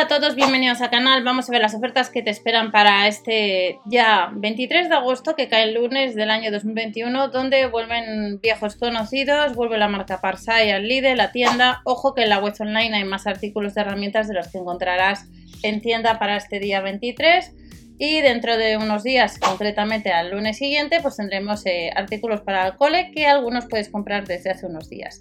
Hola a todos, bienvenidos al canal. Vamos a ver las ofertas que te esperan para este ya 23 de agosto, que cae el lunes del año 2021, donde vuelven viejos conocidos, vuelve la marca Parsai al líder, la tienda. Ojo que en la web online hay más artículos de herramientas de los que encontrarás en tienda para este día 23. Y dentro de unos días, concretamente al lunes siguiente, pues tendremos eh, artículos para el cole que algunos puedes comprar desde hace unos días.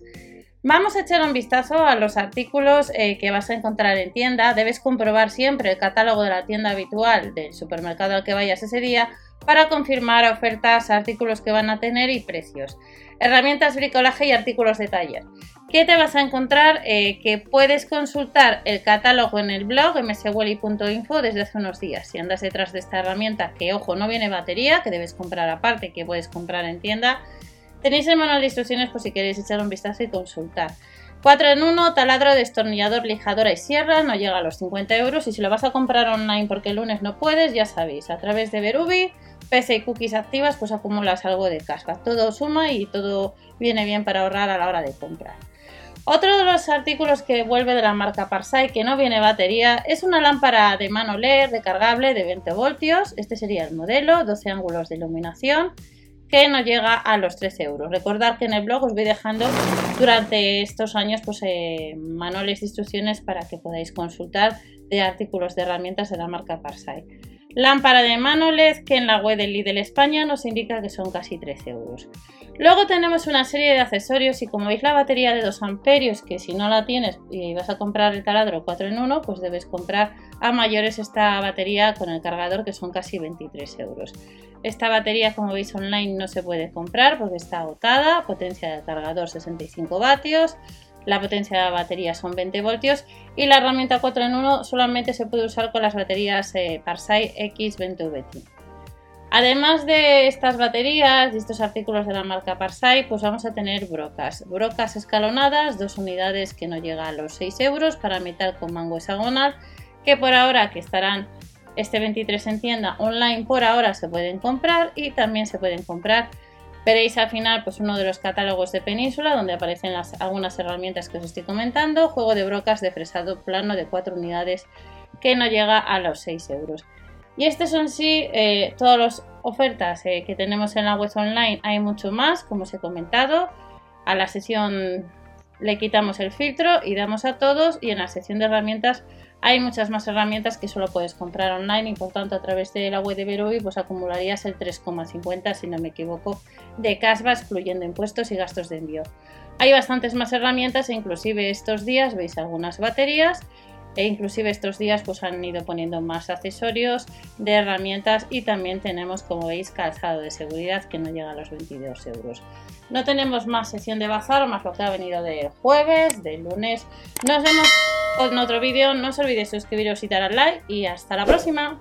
Vamos a echar un vistazo a los artículos eh, que vas a encontrar en tienda. Debes comprobar siempre el catálogo de la tienda habitual del supermercado al que vayas ese día para confirmar ofertas, artículos que van a tener y precios. Herramientas, bricolaje y artículos de taller. ¿Qué te vas a encontrar? Eh, que puedes consultar el catálogo en el blog mswelly.info desde hace unos días. Si andas detrás de esta herramienta, que ojo, no viene batería, que debes comprar aparte, que puedes comprar en tienda, Tenéis el manual de instrucciones por si queréis echar un vistazo y consultar. 4 en 1, taladro, destornillador, lijadora y sierra, no llega a los 50 euros y si lo vas a comprar online porque el lunes no puedes, ya sabéis, a través de Berubi, PC y cookies activas, pues acumulas algo de casca. Todo suma y todo viene bien para ahorrar a la hora de comprar. Otro de los artículos que vuelve de la marca Parsai que no viene batería es una lámpara de mano LED recargable de 20 voltios. Este sería el modelo, 12 ángulos de iluminación que no llega a los 13 euros. Recordad que en el blog os voy dejando durante estos años pues, eh, manuales de instrucciones para que podáis consultar de artículos de herramientas de la marca Parsai. Lámpara de mano LED que en la web del Lidl España nos indica que son casi 13 euros. Luego tenemos una serie de accesorios y como veis la batería de 2 amperios que si no la tienes y vas a comprar el taladro 4 en 1 pues debes comprar a mayores esta batería con el cargador que son casi 23 euros. Esta batería, como veis online, no se puede comprar porque está agotada. Potencia de cargador 65 vatios. La potencia de la batería son 20 voltios. Y la herramienta 4 en 1 solamente se puede usar con las baterías eh, Parsai X20VT. Además de estas baterías y estos artículos de la marca Parsai, pues vamos a tener brocas. Brocas escalonadas, dos unidades que no llega a los 6 euros para metal con mango hexagonal, que por ahora que estarán este 23 en tienda online por ahora se pueden comprar y también se pueden comprar. Veréis al final pues uno de los catálogos de Península donde aparecen algunas herramientas que os estoy comentando. Juego de brocas de fresado plano de 4 unidades que no llega a los 6 euros. Y estas son sí eh, todas las ofertas eh, que tenemos en la web online. Hay mucho más, como os he comentado. A la sesión le quitamos el filtro y damos a todos y en la sección de herramientas hay muchas más herramientas que solo puedes comprar online y por tanto a través de la web de Verovi pues acumularías el 3,50 si no me equivoco de casva excluyendo impuestos y gastos de envío. Hay bastantes más herramientas e inclusive estos días veis algunas baterías e inclusive estos días pues han ido poniendo más accesorios de herramientas y también tenemos como veis calzado de seguridad que no llega a los 22 euros. No tenemos más sesión de bazar más lo que ha venido del jueves, del lunes. Nos vemos en otro vídeo. No os olvidéis suscribiros y dar al like y hasta la próxima.